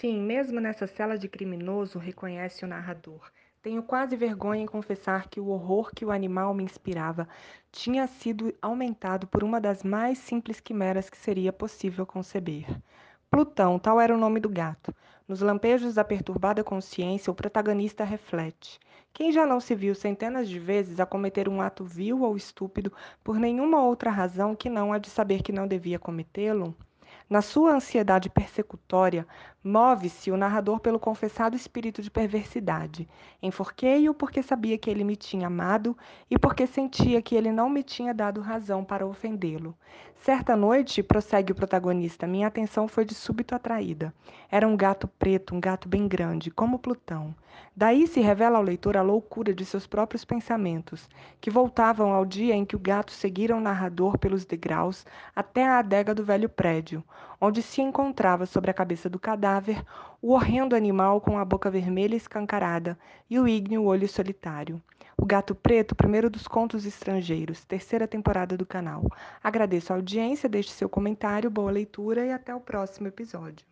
Sim, mesmo nessa cela de criminoso, reconhece o narrador. Tenho quase vergonha em confessar que o horror que o animal me inspirava tinha sido aumentado por uma das mais simples quimeras que seria possível conceber. Plutão, tal era o nome do gato. Nos lampejos da perturbada consciência, o protagonista reflete. Quem já não se viu centenas de vezes a cometer um ato vil ou estúpido por nenhuma outra razão que não a de saber que não devia cometê-lo? Na sua ansiedade persecutória, move-se o narrador pelo confessado espírito de perversidade. Enforquei-o porque sabia que ele me tinha amado e porque sentia que ele não me tinha dado razão para ofendê-lo. Certa noite, prossegue o protagonista, minha atenção foi de súbito atraída. Era um gato preto, um gato bem grande, como Plutão. Daí se revela ao leitor a loucura de seus próprios pensamentos, que voltavam ao dia em que o gato seguira o narrador pelos degraus até a adega do velho prédio, onde se encontrava sobre a cabeça do cadáver o horrendo animal com a boca vermelha escancarada e o ígneo olho solitário. O Gato Preto, primeiro dos contos estrangeiros, terceira temporada do canal. Agradeço a audiência, deixe seu comentário, boa leitura e até o próximo episódio.